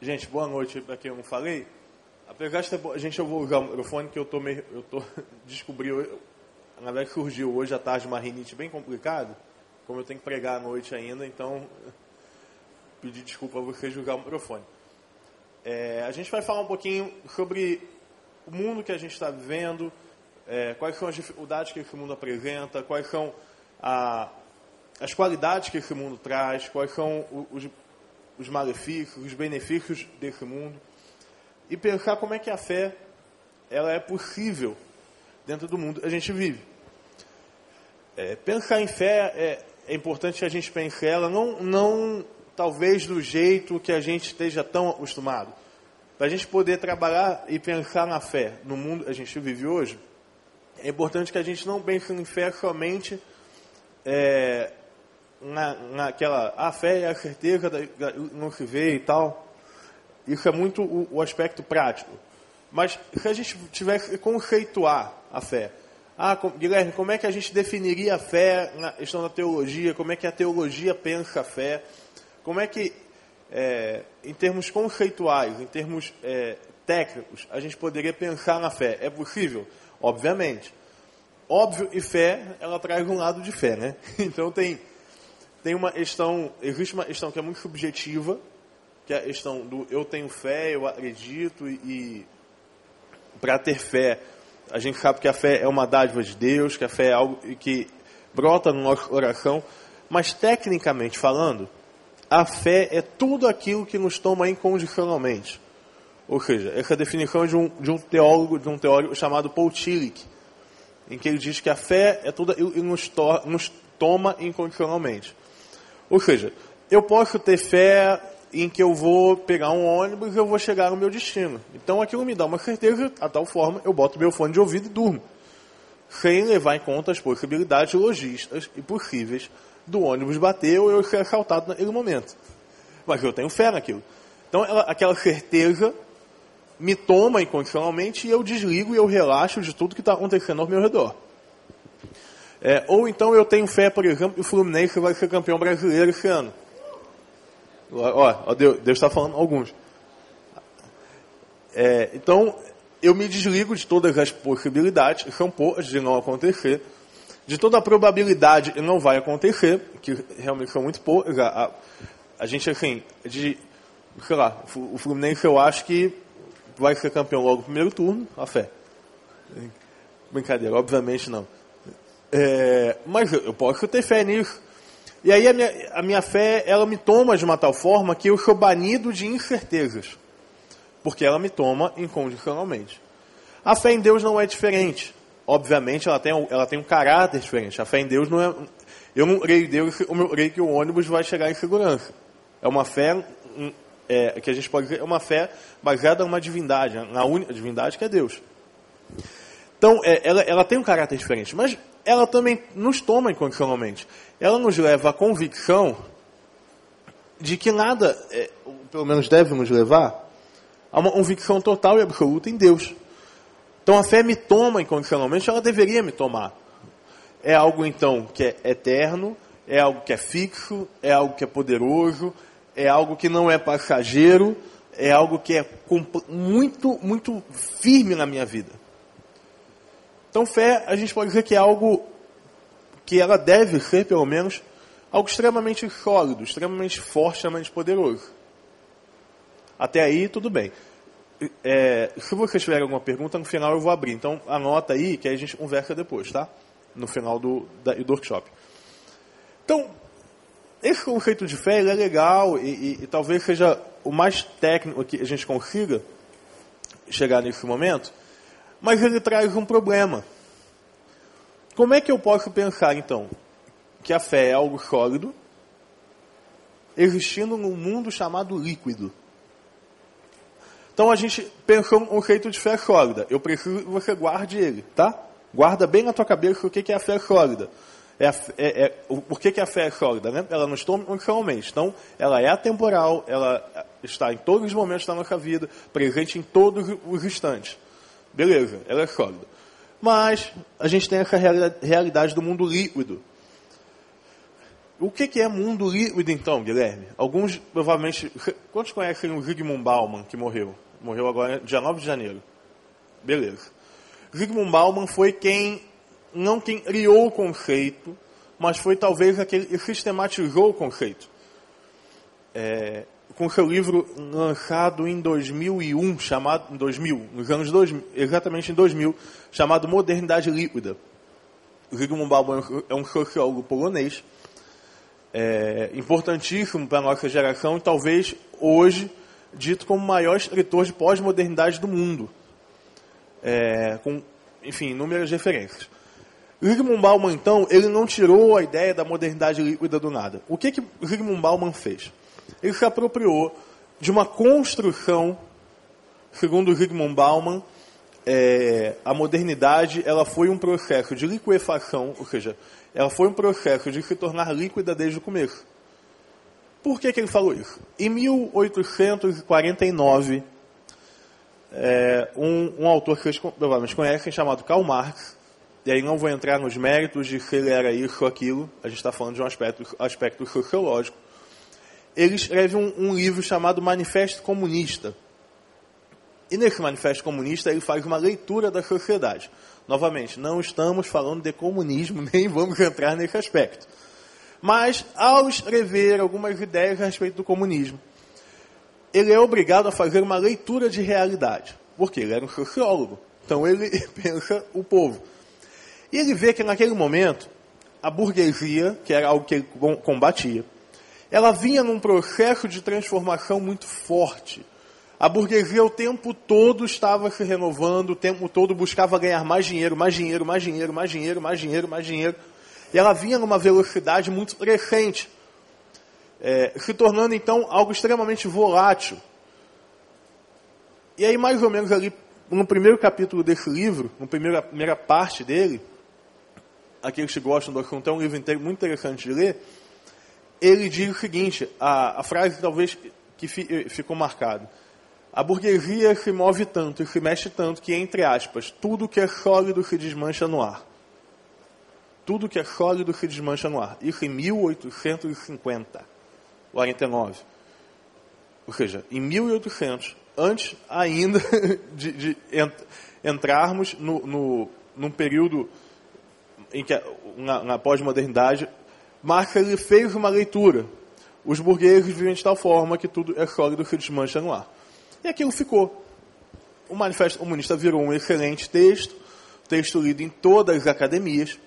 Gente, boa noite para quem eu não falei. Apesar de ter, gente eu vou usar o microfone que eu tô meio, eu tô descobri, na verdade surgiu hoje à tarde uma rinite bem complicada, como eu tenho que pregar à noite ainda, então pedir desculpa a vocês usar o microfone. É, a gente vai falar um pouquinho sobre o mundo que a gente está vivendo, é, quais são as dificuldades que esse mundo apresenta, quais são a, as qualidades que esse mundo traz, quais são os, os malefícios, os benefícios desse mundo, e pensar como é que a fé ela é possível dentro do mundo que a gente vive. É, pensar em fé é, é importante que a gente pense ela não, não talvez do jeito que a gente esteja tão acostumado. Para a gente poder trabalhar e pensar na fé no mundo que a gente vive hoje, é importante que a gente não pense em fé somente é, na, naquela. A fé é a certeza, da, não se vê e tal. Isso é muito o, o aspecto prático. Mas se a gente tivesse que conceituar a fé, ah, Guilherme, como é que a gente definiria a fé na questão da teologia? Como é que a teologia pensa a fé? Como é que, é, em termos conceituais, em termos é, técnicos, a gente poderia pensar na fé? É possível? Obviamente. Óbvio e fé, ela traz um lado de fé, né? Então tem, tem uma questão, existe uma questão que é muito subjetiva, que é a questão do eu tenho fé, eu acredito, e, e para ter fé, a gente sabe que a fé é uma dádiva de Deus, que a fé é algo que brota no nosso coração, mas tecnicamente falando, a fé é tudo aquilo que nos toma incondicionalmente. Ou seja, essa definição é de um, de um teólogo, de um teórico chamado Paul Tillich, em que ele diz que a fé é tudo e nos, to, nos toma incondicionalmente. Ou seja, eu posso ter fé em que eu vou pegar um ônibus e eu vou chegar no meu destino. Então aquilo me dá uma certeza, a tal forma eu boto meu fone de ouvido e durmo. Sem levar em conta as possibilidades logísticas e possíveis do ônibus bater ou eu ser assaltado naquele momento. Mas eu tenho fé naquilo. Então ela, aquela certeza me toma incondicionalmente e eu desligo e eu relaxo de tudo que está acontecendo ao meu redor. É, ou então eu tenho fé, por exemplo, que o Fluminense vai ser campeão brasileiro esse ano. Ó, ó Deus está falando alguns. É, então, eu me desligo de todas as possibilidades, são poucas de não acontecer, de toda a probabilidade que não vai acontecer, que realmente são muito poucas. A, a, a gente, assim, de, sei lá, o Fluminense eu acho que vai ser campeão logo no primeiro turno, a fé. Brincadeira, obviamente não. É, mas eu posso ter fé nisso. E aí a minha, a minha fé, ela me toma de uma tal forma que eu sou banido de incertezas. Porque ela me toma incondicionalmente. A fé em Deus não é diferente. Obviamente ela tem, ela tem um caráter diferente. A fé em Deus não é. Eu não creio em Deus, eu creio que o ônibus vai chegar em segurança. É uma fé é, que a gente pode dizer, é uma fé baseada numa divindade, na única divindade que é Deus. Então, é, ela, ela tem um caráter diferente, mas ela também nos toma incondicionalmente. Ela nos leva à convicção de que nada, é, pelo menos deve nos levar, a uma convicção total e absoluta em Deus. Então a fé me toma incondicionalmente, ela deveria me tomar. É algo então que é eterno, é algo que é fixo, é algo que é poderoso, é algo que não é passageiro, é algo que é muito, muito firme na minha vida. Então, fé, a gente pode dizer que é algo que ela deve ser, pelo menos, algo extremamente sólido, extremamente forte, extremamente poderoso. Até aí, tudo bem. É, se vocês tiverem alguma pergunta, no final eu vou abrir. Então, anota aí, que aí a gente conversa depois, tá? No final do, da, do workshop. Então, esse conceito de fé é legal e, e, e, talvez seja o mais técnico que a gente consiga chegar nesse momento, mas ele traz um problema. Como é que eu posso pensar, então, que a fé é algo sólido, existindo num mundo chamado líquido? Então a gente pensou um conceito de fé sólida. Eu preciso que você guarde ele, tá? Guarda bem na tua cabeça o que é a fé sólida. É, é, é, o, por que, que a fé é sólida? Né? Ela não está inicialmente. Então, ela é atemporal, ela está em todos os momentos da nossa vida, presente em todos os instantes. Beleza, ela é sólida. Mas a gente tem essa realidade do mundo líquido. O que, que é mundo líquido, então, Guilherme? Alguns, provavelmente. Quantos conhecem o Zygmunt Bauman, que morreu? Morreu agora, dia 9 de janeiro. Beleza. Zygmunt Bauman foi quem, não quem criou o conceito, mas foi talvez aquele que sistematizou o conceito. É, com seu livro lançado em 2001, chamado em 2000, nos anos 2000, exatamente em 2000, chamado Modernidade Líquida. Zygmunt Bauman é um sociólogo polonês, é, importantíssimo para a nossa geração e talvez hoje dito como o maior escritor de pós-modernidade do mundo, é, com, enfim, inúmeras referências. Zygmunt Bauman, então, ele não tirou a ideia da modernidade líquida do nada. O que que Zygmunt Bauman fez? Ele se apropriou de uma construção, segundo Zygmunt Bauman, é, a modernidade ela foi um processo de liquefação, ou seja, ela foi um processo de se tornar líquida desde o começo. Por que, que ele falou isso? Em 1849, é, um, um, autor que vocês provavelmente conhecem, chamado Karl Marx, e aí não vou entrar nos méritos de se ele era isso ou aquilo, a gente está falando de um aspecto, aspecto sociológico, ele escreve um, um livro chamado Manifesto Comunista. E nesse Manifesto Comunista ele faz uma leitura da sociedade. Novamente, não estamos falando de comunismo, nem vamos entrar nesse aspecto. Mas, ao escrever algumas ideias a respeito do comunismo, ele é obrigado a fazer uma leitura de realidade. Porque ele era um sociólogo. Então ele pensa o povo. E ele vê que naquele momento, a burguesia, que era algo que ele combatia, ela vinha num processo de transformação muito forte. A burguesia o tempo todo estava se renovando, o tempo todo buscava ganhar mais dinheiro, mais dinheiro, mais dinheiro, mais dinheiro, mais dinheiro, mais dinheiro. E ela vinha numa velocidade muito crescente, é, se tornando então algo extremamente volátil. E aí, mais ou menos ali, no primeiro capítulo desse livro, na primeira, primeira parte dele, aqueles que gostam do assunto, é um livro inteiro, muito interessante de ler, ele diz o seguinte, a, a frase talvez que fi, eh, ficou marcada. A burguesia se move tanto e se mexe tanto que, entre aspas, tudo que é sólido se desmancha no ar. Tudo que é sólido se desmancha no ar. Isso em 1850, 49. Ou seja, em 1800, antes ainda de, de ent, entrarmos no, no, num período em que, na, na pós-modernidade, Marx ele fez uma leitura. Os burgueses vivem de tal forma que tudo é sólido que desmancha no ar. E aquilo ficou. O Manifesto Comunista virou um excelente texto, texto lido em todas as academias.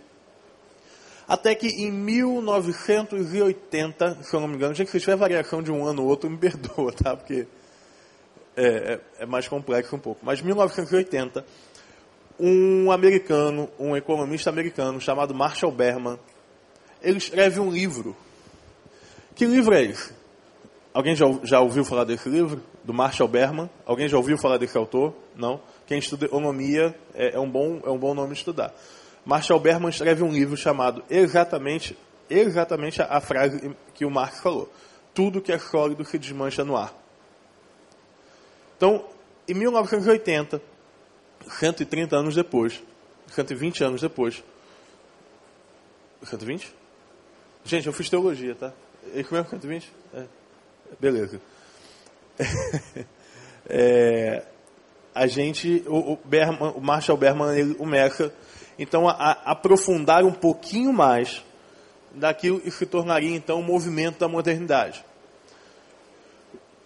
Até que em 1980, se eu não me engano, gente, se tiver variação de um ano ou outro, me perdoa, tá? Porque é, é, é mais complexo um pouco. Mas em 1980, um americano, um economista americano chamado Marshall Berman, ele escreve um livro. Que livro é esse? Alguém já, já ouviu falar desse livro? Do Marshall Berman? Alguém já ouviu falar desse autor? Não? Quem estuda economia é, é, um, bom, é um bom nome estudar. Marshall Berman escreve um livro chamado exatamente, exatamente a, a frase que o Marx falou. Tudo que é sólido se desmancha no ar. Então, em 1980, 130 anos depois, 120 anos depois, 120? Gente, eu fiz teologia, tá? E como é 120? É. Beleza. é, a gente, o, o, Berman, o Marshall Berman, ele, o Meca, então a, a, aprofundar um pouquinho mais daquilo que se tornaria então o movimento da modernidade.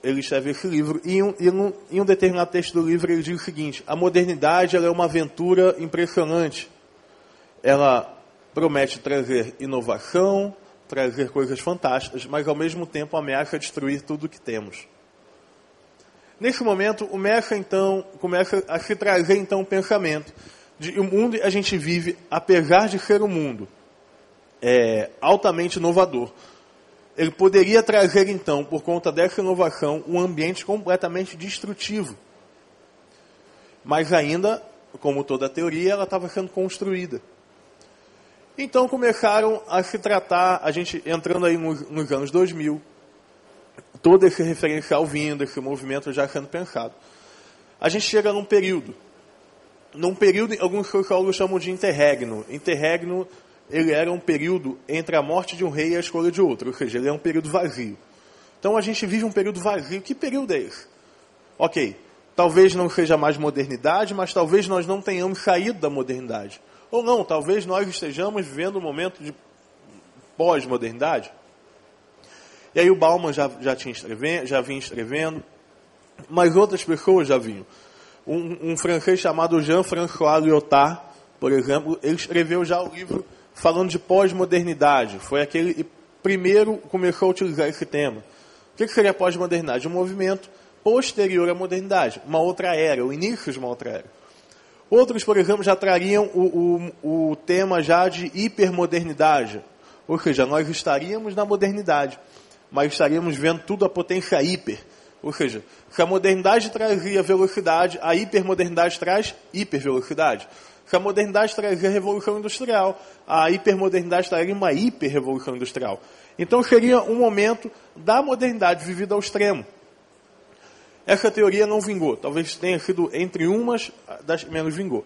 Ele escreve esse livro e, em um determinado texto do livro ele diz o seguinte: a modernidade é uma aventura impressionante. Ela promete trazer inovação, trazer coisas fantásticas, mas ao mesmo tempo ameaça destruir tudo o que temos. Nesse momento, o Mecha então começa a se trazer então o pensamento de o mundo a gente vive, apesar de ser um mundo é, altamente inovador, ele poderia trazer então, por conta dessa inovação, um ambiente completamente destrutivo. Mas ainda, como toda teoria, ela estava sendo construída. Então começaram a se tratar, a gente entrando aí nos, nos anos 2000, todo esse referencial vindo, esse movimento já sendo pensado. A gente chega num período, num período, alguns sociólogos chamam de interregno. Interregno ele era um período entre a morte de um rei e a escolha de outro, ou seja, ele é um período vazio. Então a gente vive um período vazio. Que período é esse? Ok, talvez não seja mais modernidade, mas talvez nós não tenhamos saído da modernidade. Ou não, talvez nós estejamos vivendo um momento de pós-modernidade. E aí o Bauman já, já, tinha escrevendo, já vinha escrevendo, mas outras pessoas já vinham. Um, um francês chamado Jean-François Lyotard, por exemplo, ele escreveu já o livro falando de pós-modernidade. Foi aquele que primeiro começou a utilizar esse tema. O que seria pós-modernidade? Um movimento posterior à modernidade, uma outra era, o início de uma outra era. Outros, por exemplo, já trariam o, o, o tema já de hipermodernidade, ou seja, nós estaríamos na modernidade, mas estaríamos vendo tudo a potência hiper. Ou seja, se a modernidade trazia velocidade, a hipermodernidade traz hipervelocidade. Se a modernidade trazia revolução industrial, a hipermodernidade traria uma hiperrevolução industrial. Então seria um momento da modernidade vivida ao extremo. Essa teoria não vingou. Talvez tenha sido entre umas das menos vingou.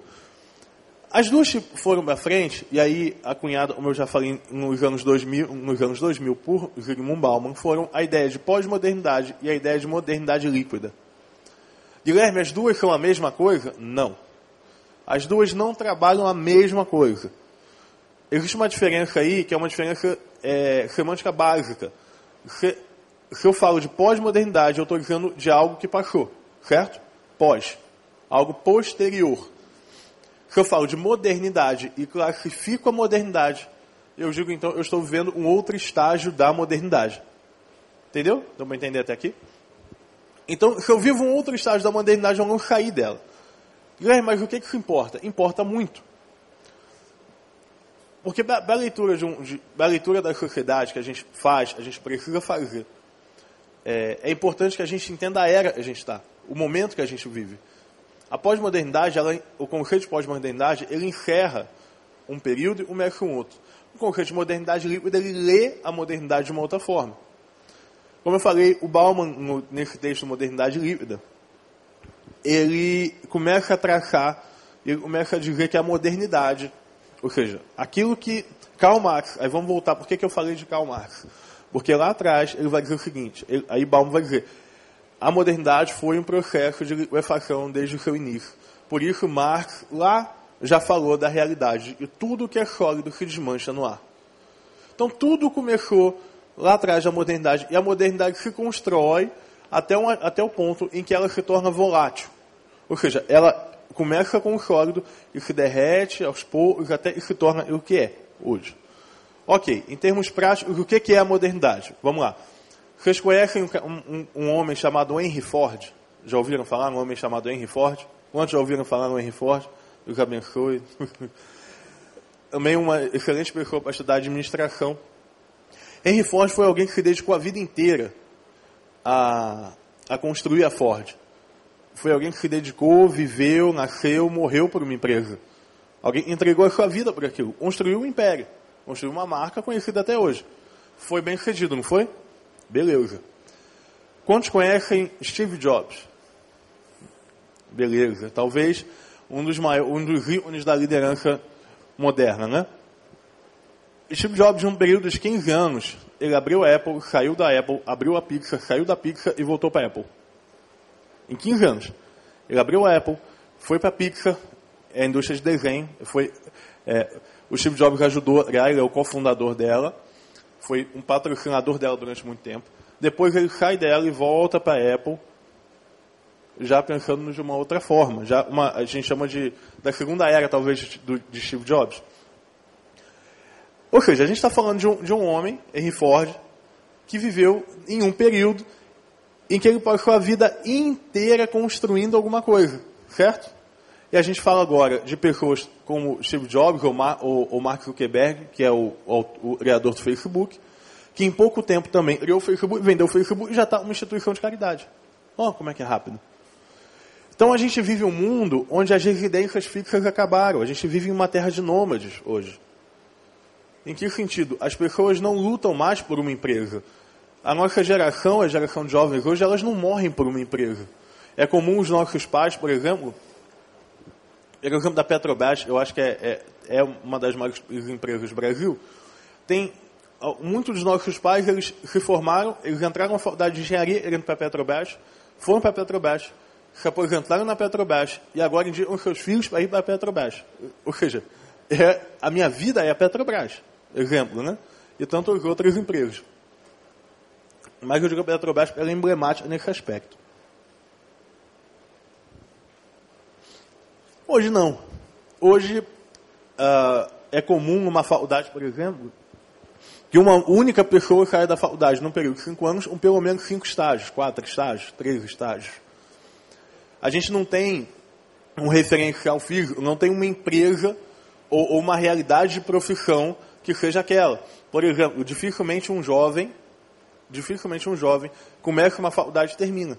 As duas foram para frente, e aí a cunhada, como eu já falei nos anos 2000, nos anos 2000 por Zygmunt Bauman, foram a ideia de pós-modernidade e a ideia de modernidade líquida. Guilherme, as duas são a mesma coisa? Não. As duas não trabalham a mesma coisa. Existe uma diferença aí, que é uma diferença é, semântica básica. Se, se eu falo de pós-modernidade, eu estou dizendo de algo que passou, certo? Pós. Algo posterior. Se eu falo de modernidade e classifico a modernidade, eu digo então, eu estou vivendo um outro estágio da modernidade. Entendeu? Deu para entender até aqui? Então, se eu vivo um outro estágio da modernidade, eu não saí dela. Guilherme, mas o que, que isso importa? Importa muito. Porque da, leitura, de um, de, leitura da sociedade que a gente faz, a gente precisa fazer, é, é importante que a gente entenda a era que a gente está, o momento que a gente vive. A pós-modernidade, o conceito de pós-modernidade, ele encerra um período e começa um outro. O conceito de modernidade líquida, ele lê a modernidade de uma outra forma. Como eu falei, o Bauman, no, nesse texto Modernidade Líquida, ele começa a traçar, ele começa a dizer que a modernidade, ou seja, aquilo que Karl Marx, aí vamos voltar, por que, que eu falei de Karl Marx? Porque lá atrás ele vai dizer o seguinte, ele, aí Bauman vai dizer, a modernidade foi um processo de liquefação desde o seu início. Por isso, Marx lá já falou da realidade e tudo que é sólido se desmancha no ar. Então, tudo começou lá atrás da modernidade e a modernidade se constrói até, um, até o ponto em que ela se torna volátil. Ou seja, ela começa com o sólido e se derrete aos poucos até e se torna o que é hoje. Ok, em termos práticos, o que é a modernidade? Vamos lá. Vocês conhecem um, um, um, homem chamado Henry Ford? Já ouviram falar um homem chamado Henry Ford? Quantos já ouviram falar no Henry Ford? Deus abençoe. Também uma excelente pessoa para estudar administração. Henry Ford foi alguém que se dedicou a vida inteira a, a construir a Ford. Foi alguém que se dedicou, viveu, nasceu, morreu por uma empresa. Alguém entregou a sua vida por aquilo. Construiu um império. Construiu uma marca conhecida até hoje. Foi bem sucedido, não foi? Beleza. Quantos conhecem Steve Jobs? Beleza. Talvez um dos, maiores, um dos ícones da liderança moderna, né? Steve Jobs, em um período de 15 anos, ele abriu a Apple, saiu da Apple, abriu a Pixar, saiu da Pixar e voltou para a Apple. Em 15 anos. Ele abriu a Apple, foi para a Pixar, é a indústria de desenho, foi, é, o Steve Jobs ajudou, ele é o cofundador dela, foi um patrocinador dela durante muito tempo. Depois ele sai dela e volta para a Apple, já pensando de uma outra forma. Já uma, a gente chama de da segunda era, talvez, do, de Steve Jobs. Ou seja, a gente está falando de um, de um homem, Henry Ford, que viveu em um período em que ele passou a vida inteira construindo alguma coisa, certo? E a gente fala agora de pessoas como Steve Jobs ou, Mar, ou, ou Mark Zuckerberg, que é o, o, o, criador do Facebook, que em pouco tempo também criou o Facebook, vendeu o Facebook e já está uma instituição de caridade. Olha como é que é rápido. Então a gente vive um mundo onde as residências fixas acabaram. A gente vive em uma terra de nômades hoje. Em que sentido? As pessoas não lutam mais por uma empresa. A nossa geração, a geração de jovens hoje, elas não morrem por uma empresa. É comum os nossos pais, por exemplo, pegar o exemplo da Petrobras, eu acho que é, é, é uma das maiores empresas do Brasil, tem muitos dos nossos pais, eles se formaram, eles entraram na faculdade de engenharia, eles para a Petrobras, foram para a Petrobras, se aposentaram na Petrobras e agora indicam seus filhos para ir para a Petrobras. Ou seja, é, a minha vida é a Petrobras, exemplo, né? E tantos outros empregos. Mas eu digo a Petrobras ela é emblemática nesse aspecto. Hoje não. Hoje uh, é comum numa faculdade, por exemplo, que uma única pessoa saia da faculdade num período de cinco anos, um pelo menos cinco estágios, quatro estágios, três estágios. A gente não tem um referencial físico, não tem uma empresa ou, ou uma realidade de profissão que seja aquela. Por exemplo, dificilmente um jovem, dificilmente um jovem começa uma faculdade e termina.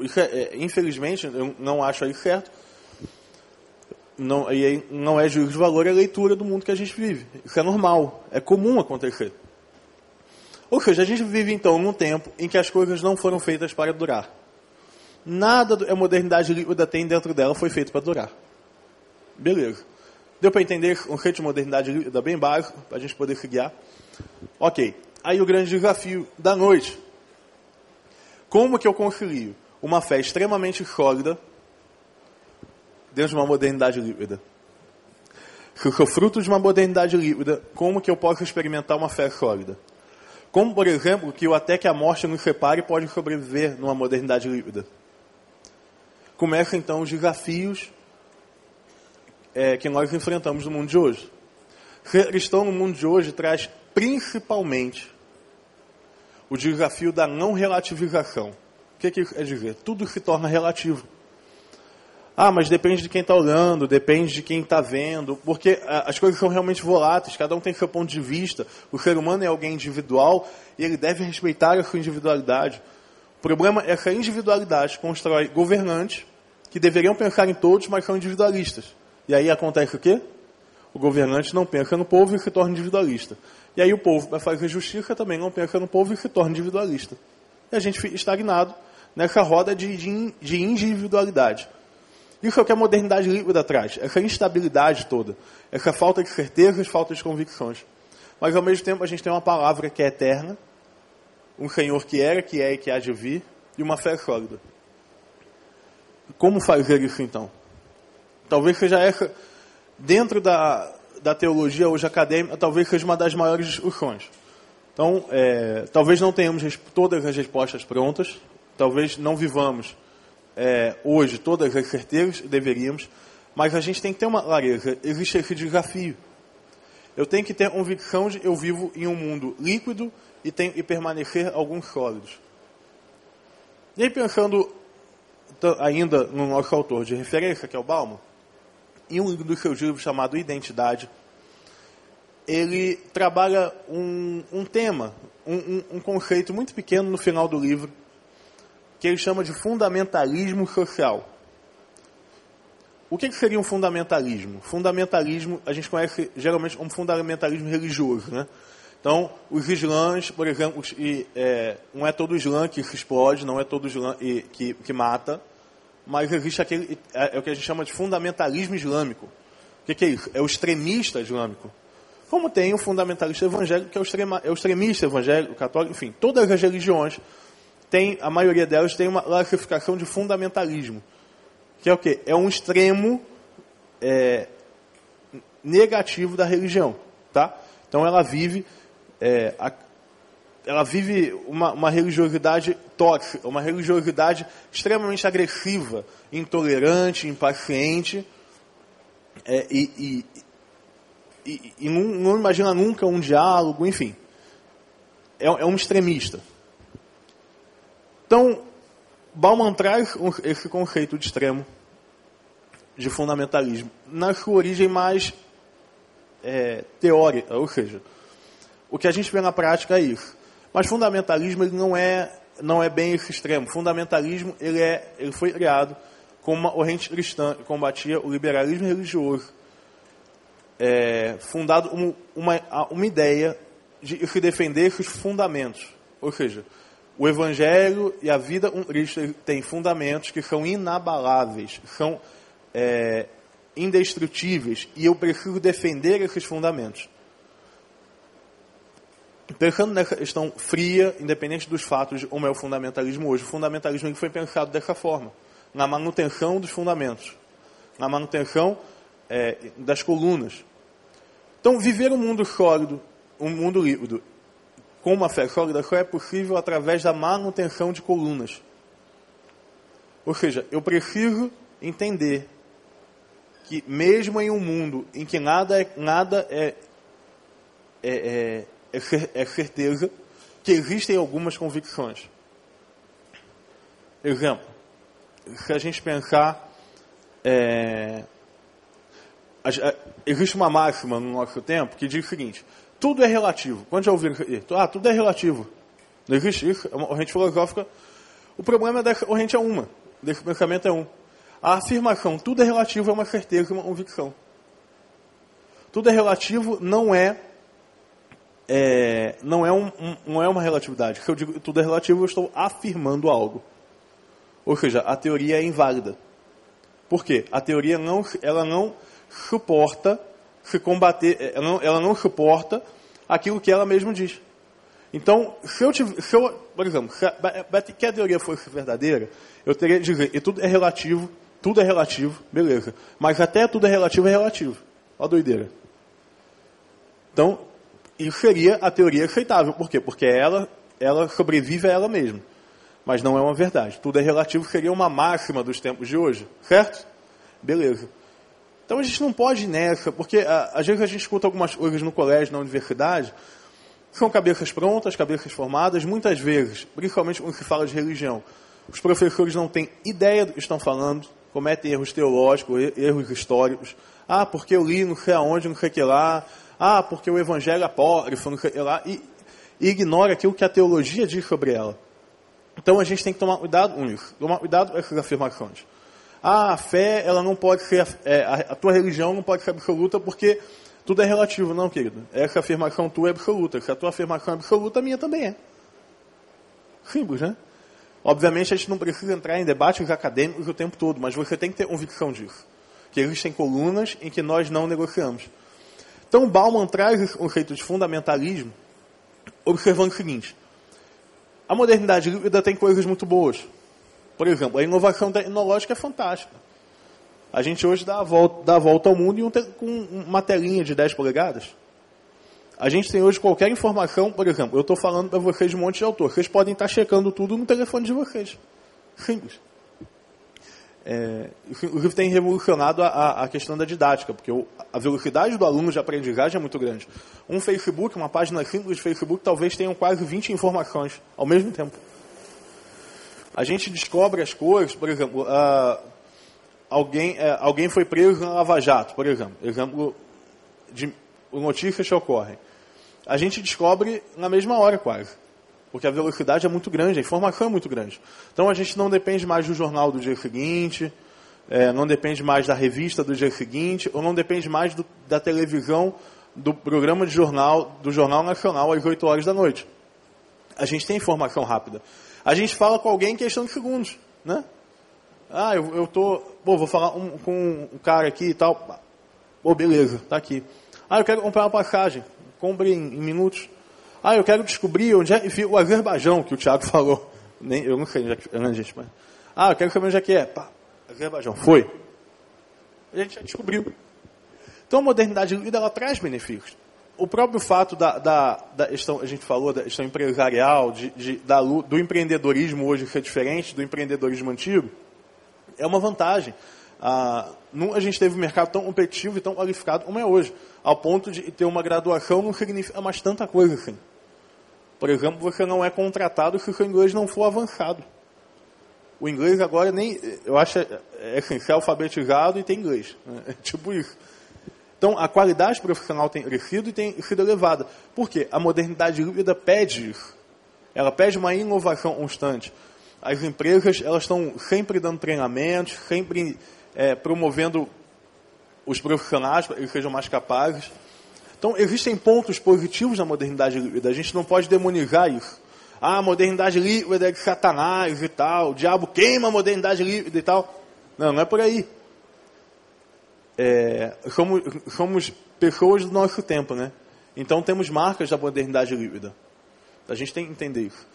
Isso é, infelizmente, eu não acho aí certo. Não, e não é juízo de valor é a leitura do mundo que a gente vive. Isso é normal, é comum acontecer. Ou seja, a gente vive então num tempo em que as coisas não foram feitas para durar. Nada a modernidade líquida tem dentro dela foi feito para durar. Beleza. Deu para entender um conceito de modernidade líquida bem básico, para a gente poder se guiar? Ok. Aí o grande desafio da noite. Como que eu concilio uma fé extremamente sólida dentro de uma modernidade líquida? Se eu sou fruto de uma modernidade líquida, como que eu posso experimentar uma fé sólida? Como, por exemplo, que eu até que a morte nos separe pode sobreviver numa modernidade líquida? começam então os desafios é, que nós enfrentamos no mundo de hoje. Ser cristão no mundo de hoje traz principalmente o desafio da não relativização. O que, que quer dizer? Tudo se torna relativo. Ah, mas depende de quem está olhando, depende de quem está vendo, porque as coisas são realmente voláteis, cada um tem seu ponto de vista. O ser humano é alguém individual e ele deve respeitar a sua individualidade. O problema é que a individualidade constrói governantes que deveriam pensar em todos, mas são individualistas. E aí acontece o quê? O governante não pensa no povo e se torna individualista. E aí o povo, para fazer justiça, também não pensa no povo e se torna individualista. E a gente fica estagnado nessa roda de, de, de individualidade. Isso é o que a modernidade líquida traz, essa instabilidade toda, essa falta de certezas, falta de convicções. Mas ao mesmo tempo a gente tem uma palavra que é eterna, um Senhor que era, que é e que há de vir, e uma fé sólida. Como fazer isso então? Talvez seja essa, dentro da, da teologia hoje acadêmica, talvez seja uma das maiores discussões. Então, é, talvez não tenhamos todas as respostas prontas, talvez não vivamos é, hoje todas as certezas, deveríamos, mas a gente tem que ter uma clareza. Existe esse desafio. Eu tenho que ter convicção de eu vivo em um mundo líquido e, tem, e permanecer alguns sólidos. E aí, pensando ainda no nosso autor de referência, que é o Balmo, em um dos seus livros chamado Identidade, ele trabalha um, um tema, um, um, conceito muito pequeno no final do livro, que ele chama de fundamentalismo social. O que, seria um fundamentalismo? Fundamentalismo, a gente conhece geralmente como fundamentalismo religioso, né? Então, os islãs, por exemplo, e, é, não é todo islã que se explode, não é todo islã e, que, que mata, mas existe aquele, é, é, o que a gente chama de fundamentalismo islâmico. O que, que, é isso? É o extremista islâmico. Como tem o fundamentalista evangélico, que é o, extrema, é o extremista evangélico, católico, enfim, todas as religiões têm, a maioria delas tem uma classificação de fundamentalismo. Que é o quê? É um extremo é, negativo da religião. Tá? Então ela vive é, a, ela vive uma, uma, religiosidade tóxica, uma religiosidade extremamente agressiva, intolerante, impaciente, é, e, e, e, e não, não, imagina nunca um diálogo, enfim. É, é um extremista. Então, Bauman traz esse conceito de extremo, de fundamentalismo, na sua origem mais é, teórica, ou seja, o que a gente vê na prática é isso. Mas fundamentalismo ele não é não é bem esse extremo. Fundamentalismo ele é ele foi criado como uma corrente cristã que combatia o liberalismo religioso, é, fundado uma, uma, uma ideia de se defender os fundamentos, ou seja, o Evangelho e a vida um Cristo têm fundamentos que são inabaláveis, são é, indestrutíveis e eu prefiro defender esses fundamentos. Pensando nessa questão fria, independente dos fatos, como é o fundamentalismo hoje, o fundamentalismo foi pensado dessa forma, na manutenção dos fundamentos, na manutenção é, das colunas. Então, viver um mundo sólido, um mundo líquido, com uma fé sólida, só é possível através da manutenção de colunas. Ou seja, eu preciso entender que mesmo em um mundo em que nada é, nada é, é, é, é certeza, que existem algumas convicções. Exemplo, se a gente pensar, é, existe uma máxima no nosso tempo que diz o seguinte, tudo é relativo. Quando já ouviram isso? Ah, tudo é relativo. Não existe isso, é uma corrente filosófica. O problema é da corrente é uma, desse pensamento é um. A afirmação tudo é relativo é uma certeza, uma convicção. Tudo é relativo não é, é não é, um, um, não é uma relatividade. Se eu digo tudo é relativo, eu estou afirmando algo. Ou seja, a teoria é inválida. Por quê? A teoria não, ela não suporta combater, ela não, ela não suporta aquilo que ela mesma diz. Então, se eu, tive, se eu por exemplo, se a, que a teoria fosse verdadeira, eu teria de dizer, e tudo é relativo, tudo é relativo, beleza. Mas até tudo é relativo é relativo. Olha a doideira. Então, isso seria a teoria aceitável. Por quê? Porque ela, ela sobrevive a ela mesma. Mas não é uma verdade. Tudo é relativo seria uma máxima dos tempos de hoje. Certo? Beleza. Então a gente não pode ir nessa, porque às vezes a gente escuta algumas coisas no colégio, na universidade, são cabeças prontas, cabeças formadas, muitas vezes, principalmente quando se fala de religião, os professores não têm ideia do que estão falando, cometem erros teológicos, erros históricos. Ah, porque eu li não sei aonde, não sei que lá. Ah, porque o evangelho é apócrifo, não sei que lá. E, e ignora aquilo que a teologia diz sobre ela. Então a gente tem que tomar cuidado com isso. Tomar cuidado com essas afirmações. Ah, a fé, ela não pode ser, é, a, tua religião não pode ser absoluta porque tudo é relativo. Não, querido. Essa afirmação tua é absoluta. Se a tua afirmação é absoluta, a minha também é. Simples, né? Obviamente, a gente não precisa entrar em debates acadêmicos o tempo todo, mas você tem que ter convicção disso. Que existem colunas em que nós não negociamos. Então, Bauman traz esse conceito de fundamentalismo, observando o seguinte: a modernidade líquida tem coisas muito boas. Por exemplo, a inovação tecnológica é fantástica. A gente hoje dá a volta, dá a volta ao mundo com uma telinha de 10 polegadas. A gente tem hoje qualquer informação, por exemplo, eu estou falando para vocês de um monte de autor. Vocês podem estar checando tudo no telefone de vocês. Simples. É, inclusive tem revolucionado a, a, questão da didática, porque a velocidade do aluno de aprendizagem é muito grande. Um Facebook, uma página simples de Facebook, talvez tenham quase 20 informações ao mesmo tempo. A gente descobre as coisas, por exemplo, uh, alguém, uh, alguém foi preso na Lava Jato, por exemplo. Exemplo de notícias que ocorrem a gente descobre na mesma hora quase. Porque a velocidade é muito grande, a informação é muito grande. Então a gente não depende mais do jornal do dia seguinte, é, não depende mais da revista do dia seguinte, ou não depende mais do, da televisão, do programa de jornal, do Jornal Nacional às 8 horas da noite. A gente tem informação rápida. A gente fala com alguém em questão de segundos, né? Ah, eu, eu tô, pô, vou falar um, com um cara aqui e tal. Pô, beleza, tá aqui. Ah, eu quero comprar uma passagem compre em, em, minutos. Ah, eu quero descobrir onde é o Azerbaijão, que o Tiago falou. Nem, eu não sei onde é que é, gente, mas... Ah, eu quero saber onde é que é. Pá, Azerbaijão. Foi. A gente já descobriu. Então a modernidade líquida, ela traz benefícios. O próprio fato da, da, da questão, a gente falou da questão empresarial, de, de, da, do empreendedorismo hoje ser diferente do empreendedorismo antigo, é uma vantagem. Ah, a gente teve um mercado tão competitivo e tão qualificado como é hoje, ao ponto de ter uma graduação não significa mais tanta coisa assim. Por exemplo, você não é contratado se o seu inglês não for avançado. O inglês agora nem, eu acho, é assim, ser alfabetizado e tem inglês. Né? É tipo isso. Então, a qualidade profissional tem crescido e tem sido elevada. Por quê? A modernidade líquida pede isso. Ela pede uma inovação constante. As empresas, elas estão sempre dando treinamentos, sempre é, promovendo os profissionais para que eles sejam mais capazes. Então, existem pontos positivos na modernidade líquida. A gente não pode demonizar isso. Ah, a modernidade líquida é de Satanás e tal. O diabo queima a modernidade líquida e tal. Não, não é por aí. É, somos, somos pessoas do nosso tempo, né? Então temos marcas da modernidade líquida. A gente tem que entender isso.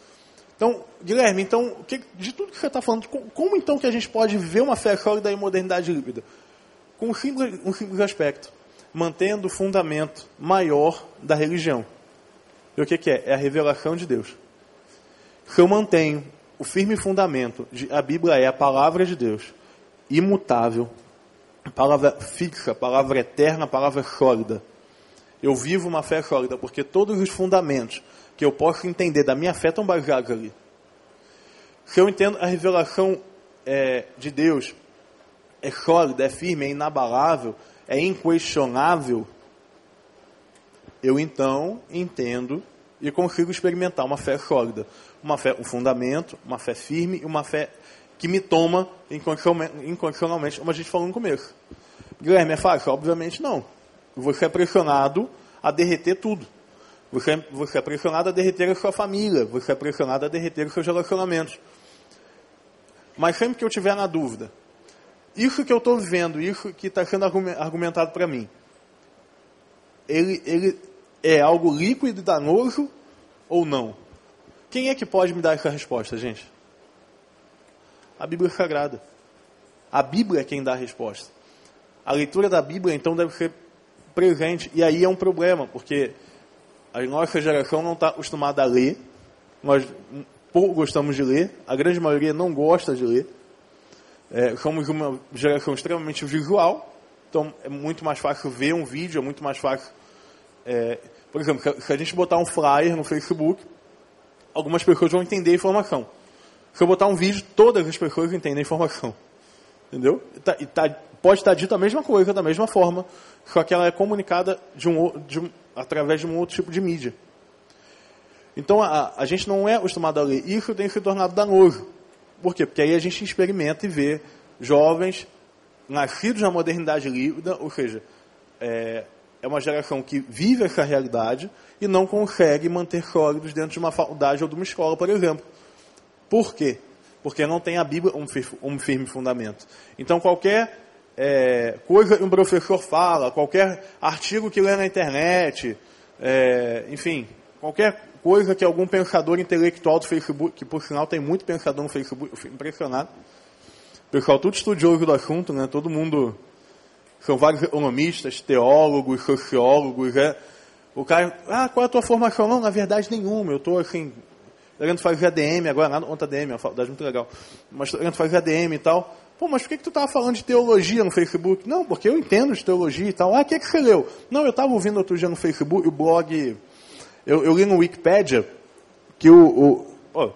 Então, Guilherme, então, que, de tudo que você está falando, como, como, então que a gente pode ver uma fé sólida e modernidade líquida? Com um simples, um simples aspecto, mantendo o fundamento maior da religião. E o que, que é? É a revelação de Deus. Se eu mantenho o firme fundamento de a Bíblia é a palavra de Deus, imutável, palavra fixa, palavra eterna, palavra sólida. Eu vivo uma fé sólida porque todos os fundamentos que eu posso entender da minha fé estão baseados ali. Se eu entendo a revelação é, de Deus é sólida, é firme, é inabalável, é inquestionável, eu então entendo e consigo experimentar uma fé sólida, uma fé, um fundamento, uma fé firme e uma fé que me toma incondicionalmente, como a gente falou no começo. Guilherme, é fácil? Obviamente não. Você é pressionado a derreter tudo. Você, você é pressionado a derreter a sua família. Você é pressionado a derreter os seus relacionamentos. Mas sempre que eu tiver na dúvida, isso que eu estou vivendo, isso que está sendo argumentado para mim, ele, ele é algo líquido e danoso ou não? Quem é que pode me dar essa resposta, gente? A Bíblia Sagrada. A Bíblia é quem dá a resposta. A leitura da Bíblia, então, deve ser presente. E aí é um problema, porque a nossa geração não está acostumada a ler. Nós pouco gostamos de ler. A grande maioria não gosta de ler. É, somos uma geração extremamente visual. Então é muito mais fácil ver um vídeo, é muito mais fácil. É, por exemplo, se a gente botar um flyer no Facebook, algumas pessoas vão entender a informação. Se eu botar um vídeo, todas as pessoas entendem a informação. Entendeu? E tá, e tá, pode estar dito a mesma coisa, da mesma forma, só que ela é comunicada de um, de um, através de um outro tipo de mídia. Então a, a gente não é acostumado a ler. Isso tem se tornado danoso. Por quê? Porque aí a gente experimenta e vê jovens nascidos na modernidade líquida, ou seja, é, é uma geração que vive essa realidade e não consegue manter sólidos dentro de uma faculdade ou de uma escola, por exemplo. Por quê? Porque não tem a Bíblia um, firme fundamento. Então qualquer é, coisa que um professor fala, qualquer artigo que lê na internet, é, enfim, qualquer coisa que algum pensador intelectual do Facebook, que por sinal tem muito pensador no Facebook, eu fico impressionado. Pessoal, tudo estudioso do assunto, né? Todo mundo. São vários economistas, teólogos, sociólogos. É. O cara, ah, qual é a tua formação? Não, na verdade nenhuma. Eu estou assim, querendo fazer ADM agora, nada contra ADM, é uma faculdade muito legal. Mas estou querendo fazer ADM e tal. Pô, mas por que, que tu estava falando de teologia no Facebook? Não, porque eu entendo de teologia e tal. Ah, o que, que você leu? Não, eu estava ouvindo outro dia no Facebook o blog. Eu, eu li no Wikipedia que o. o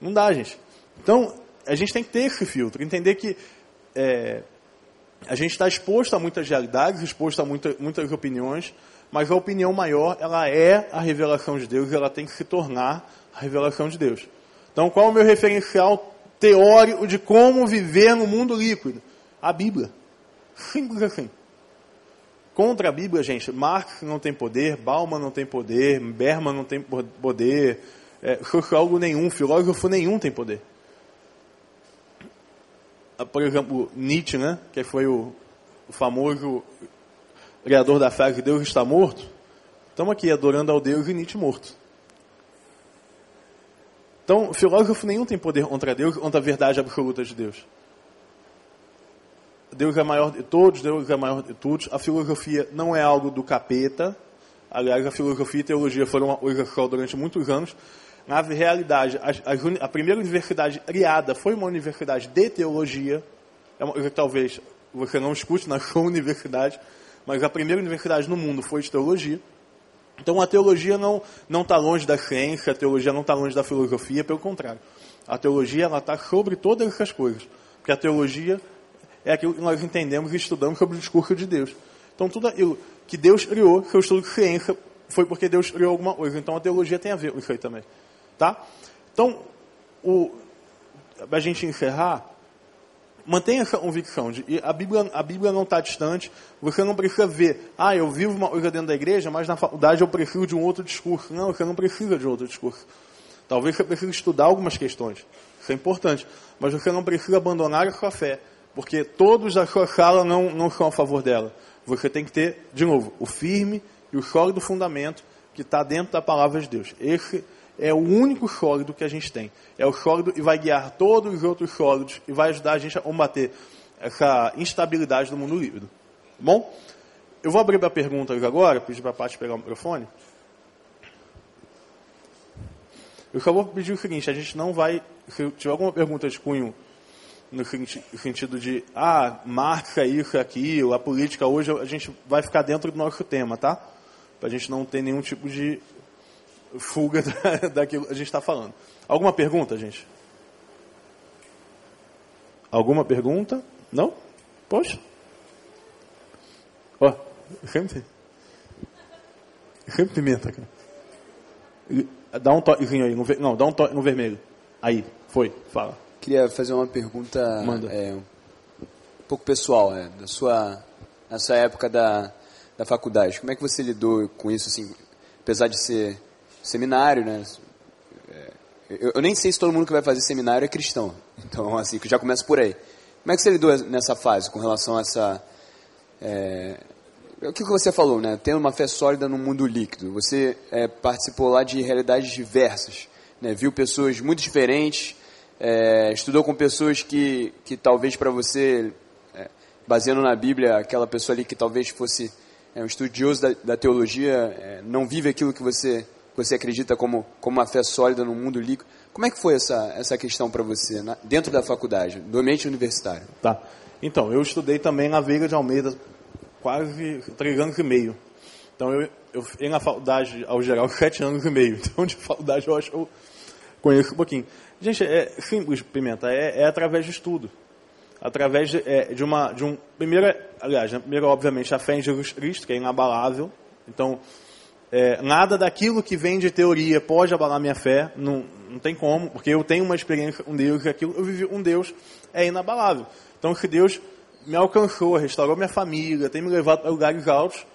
não dá, gente. Então, a gente tem que ter esse filtro, entender que é, a gente está exposto a muitas realidades, exposto a muita, muitas opiniões, mas a opinião maior, ela é a revelação de Deus, ela tem que se tornar a revelação de Deus. Então, qual é o meu referencial teórico de como viver no mundo líquido? A Bíblia. Simples assim. Contra a Bíblia, gente, Marx não tem poder, Bauman não tem poder, Berman não tem poder, é, sociólogo nenhum, filósofo nenhum tem poder. Ah, por exemplo, Nietzsche, né, que foi o, o famoso criador da frase Deus está morto. Estamos aqui adorando ao Deus e Nietzsche morto. Então, filósofo nenhum tem poder contra Deus, contra a verdade absoluta de Deus. Deus é maior de todos, Deus é maior de todos. A filosofia não é algo do capeta. Aliás, a filosofia e a teologia foram uma coisa só durante muitos anos. Na realidade, a, a, primeira universidade criada foi uma universidade de teologia. É uma coisa que talvez você não escute na sua universidade, mas a primeira universidade no mundo foi de teologia. Então a teologia não está longe da ciência, a teologia não está longe da filosofia, pelo contrário. A teologia está sobre todas essas coisas. Porque a teologia é aquilo que nós entendemos e estudamos sobre o discurso de Deus. Então tudo aquilo que Deus criou, que eu estudo de ciência, foi porque Deus criou alguma coisa. Então a teologia tem a ver com isso aí também. Tá? Então, para a gente encerrar, mantenha essa convicção. De, a, Bíblia, a Bíblia não está distante. Você não precisa ver, ah, eu vivo uma coisa dentro da igreja, mas na faculdade eu preciso de um outro discurso. Não, você não precisa de outro discurso. Talvez você precise estudar algumas questões. Isso é importante. Mas você não precisa abandonar a sua fé Porque todos da sua sala não, não são a favor dela. Você tem que ter, de novo, o firme e o sólido fundamento que está dentro da palavra de Deus. Esse é o único sólido que a gente tem. É o sólido e vai guiar todos os outros sólidos e vai ajudar a gente a combater essa instabilidade do mundo líquido. Bom, eu vou abrir para perguntas agora, pedir para a Paty pegar o microfone. Eu só vou pedir o seguinte, a gente não vai, se tiver alguma pergunta de cunho no sentido de, ah, marca isso, aquilo, a política hoje, a gente vai ficar dentro do nosso tema, tá? Para a gente não ter nenhum tipo de fuga daquilo que a gente está falando. Alguma pergunta, gente? Alguma pergunta? Não? Poxa. Ó, oh, pimenta, cara. Dá um toquezinho aí, no, não, dá um toque no vermelho. Aí, foi, fala. Queria fazer uma pergunta é, um pouco pessoal, é, da sua, na sua época da, da faculdade. Como é que você lidou com isso, assim, apesar de ser seminário, né? É, eu, eu, nem sei se todo mundo que vai fazer seminário é cristão. Então, assim, que já começa por aí. Como é que você lidou nessa fase com relação a essa... É, o que você falou, né? Tendo uma fé sólida no mundo líquido. Você é, participou lá de realidades diversas, né? Viu pessoas muito diferentes, é, estudou com pessoas que, que talvez para você, é, baseando na Bíblia, aquela pessoa ali que talvez fosse é, um estudioso da, da teologia, é, não vive aquilo que você você acredita como, como uma fé sólida no mundo líquido. Como é que foi essa, essa questão para você, na, dentro da faculdade, do ambiente universitário? Tá. Então, eu estudei também na Veiga de Almeida, quase três anos e meio. Então, eu, eu fiquei na faculdade, ao geral, sete anos e meio. Então, de faculdade, eu acho que eu conheço um pouquinho. Gente, é simples, Pimenta, é, é através de estudo. Através de, é, de uma... De um, primeiro, aliás, né, primeiro, obviamente, a fé em Jesus Cristo, que é inabalável. Então, é, nada daquilo que vem de teoria pode abalar minha fé, não, não tem como, porque eu tenho uma experiência com Deus, e aquilo eu vivi um Deus é inabalável. Então, se Deus me alcançou, restaurou minha família, tem me levado para lugares altos,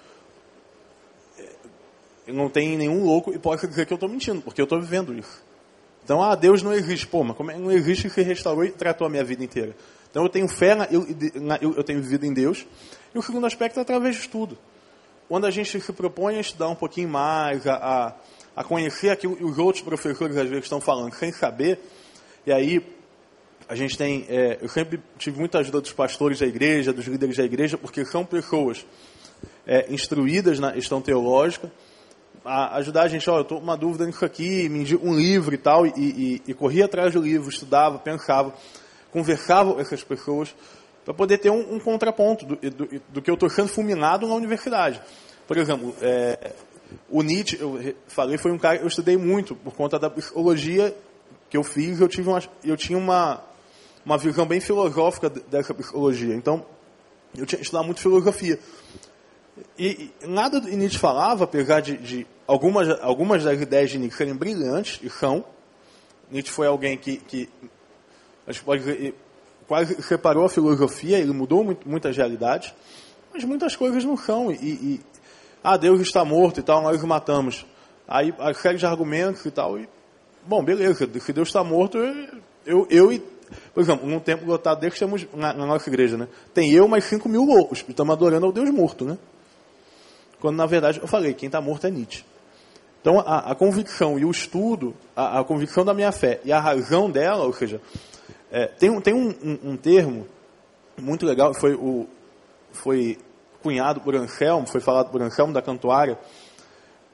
é, não tem nenhum louco e pode dizer que eu estou mentindo, porque eu estou vivendo isso. Então, ah, Deus não existe. Pô, mas como é, não existe que restaurou e tratou a minha vida inteira? Então, eu tenho fé, na, eu, na, eu, eu tenho vivido em Deus. E o segundo aspecto é através de estudo quando a gente se propõe a estudar um pouquinho mais, a, a, a conhecer aquilo que os outros professores às vezes estão falando sem saber, e aí a gente tem, é, eu sempre tive muita ajuda dos pastores da igreja, dos líderes da igreja, porque são pessoas é, instruídas na questão teológica, a ajudar a gente, ó, eu estou com uma dúvida nisso aqui, me indica um livro e tal, e, e, e corria atrás do livro, estudava, pensava, conversava com essas pessoas, para poder ter um, um contraponto do, do, do, que eu estou sendo fulminado na universidade. Por exemplo, é, o Nietzsche, eu falei, foi um cara que eu estudei muito por conta da psicologia que eu fiz. Eu, tive uma, eu tinha uma, uma visão bem filosófica dessa psicologia. Então, eu tinha que estudar muito filosofia. E, e nada do Nietzsche falava, apesar de, de, algumas, algumas das ideias de Nietzsche serem brilhantes, e são. Nietzsche foi alguém que, que a gente pode dizer, quase separou a filosofia, ele mudou muito, muitas realidades, mas muitas coisas não são. E, e, ah, Deus está morto e tal, nós o matamos. Aí a série de argumentos e tal, e, bom, beleza, se Deus está morto, eu, eu e, por exemplo, num templo lotado desse, temos, na, na, nossa igreja, né, tem eu mais 5 mil loucos, estamos adorando ao Deus morto, né? Quando, na verdade, eu falei, quem está morto é Nietzsche. Então, a, a convicção e o estudo, a, a convicção da minha fé e a razão dela, ou seja, é, tem um, tem um, um, um, termo muito legal, foi, o, foi cunhado por Anselmo, foi falado por Anselmo da Cantuária,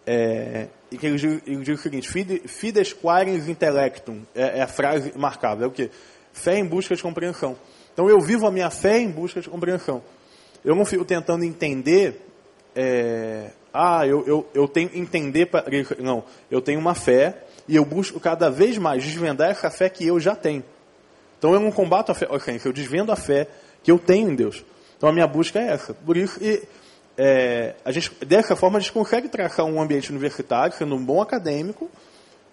é, e que ele, ele diz o seguinte, fides quaeris intellectum, é, é, a frase marcável, é o que? Fé em busca de compreensão. Então eu vivo a minha fé em busca de compreensão. Eu não fico tentando entender, é, ah, eu, eu, eu tenho entender, pra, não, eu tenho uma fé e eu busco cada vez mais desvendar essa fé que eu já tenho. Então eu não combato a fé, eu desvendo a fé que eu tenho em Deus. Então a minha busca é essa. Por isso, e, é, a gente, dessa forma, a gente consegue traçar um ambiente universitário, sendo um bom acadêmico,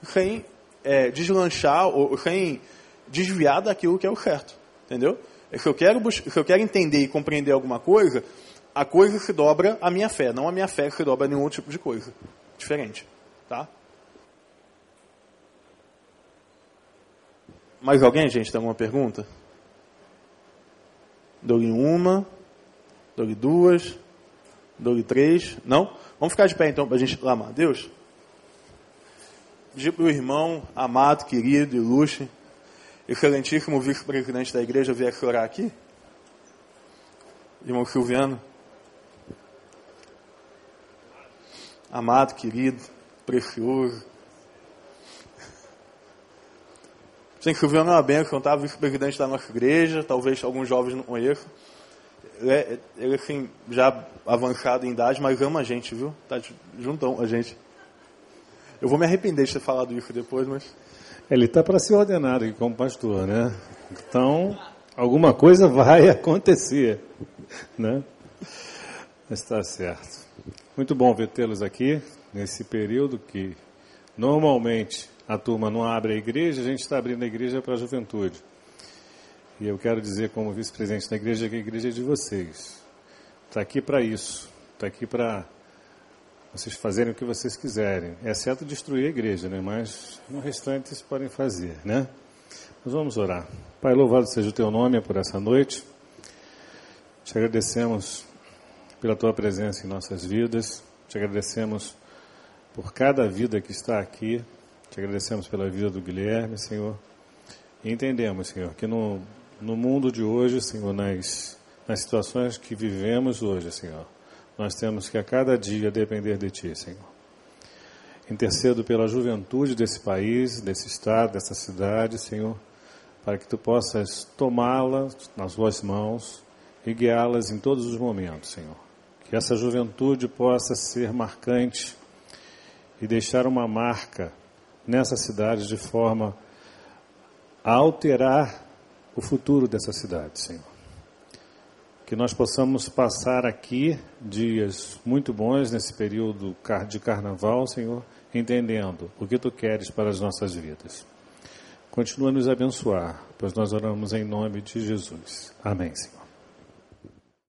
sem é, deslanchar ou sem desviar daquilo que é o certo. Entendeu? É se eu, quero se eu quero entender e compreender alguma coisa, a coisa se dobra à minha fé, não a minha fé se dobra a nenhum outro tipo de coisa. Diferente. Tá? Mais alguém, gente, tem alguma pergunta? Dou-lhe uma. Dou-lhe duas. Dou-lhe três. Não? Vamos ficar de pé então para a gente clamar. Deus, pedir para o irmão amado, querido, ilustre, excelentíssimo vice-presidente da igreja vier chorar aqui. Irmão Silviano. Amado, querido, precioso. Sim, Silviano é uma benção, tá? Vice-presidente da nossa igreja, talvez alguns jovens não conheçam. Ele, é, ele assim, já avançado em idade, mas ama a gente, viu? Tá juntão a gente. Eu vou me arrepender de ter falado isso depois, mas. Ele está para ser ordenado aqui como pastor, né? Então, alguma coisa vai acontecer, né? Está certo. Muito bom ver tê-los aqui nesse período que normalmente a turma não abre a igreja, a gente está abrindo a igreja para a juventude. E eu quero dizer, como vice-presidente da igreja, que a igreja é de vocês. Está aqui para isso. Está aqui para vocês fazerem o que vocês quiserem, exceto destruir a igreja, né? Mas no restante vocês podem fazer, né? Nós vamos orar. Pai, louvado seja o teu nome por essa noite. Te agradecemos pela tua presença em nossas vidas. Te agradecemos por cada vida que está aqui. Te agradecemos pela vida do Guilherme, Senhor. E entendemos, Senhor, que no, no mundo de hoje, Senhor, nas, nas situações que vivemos hoje, Senhor, nós temos que a cada dia depender de Ti, Senhor. Intercedo pela juventude desse país, desse estado, dessa cidade, Senhor, para que Tu possas tomá-las nas Tuas mãos e guiá-las em todos os momentos, Senhor. Que essa juventude possa ser marcante e deixar uma marca nessa cidade de forma a alterar o futuro dessa cidade, Senhor que nós possamos passar aqui dias muito bons nesse período de carnaval, Senhor, entendendo o que tu queres para as nossas vidas. Continua a nos abençoar, pois nós oramos em nome de Jesus. Amém, Senhor.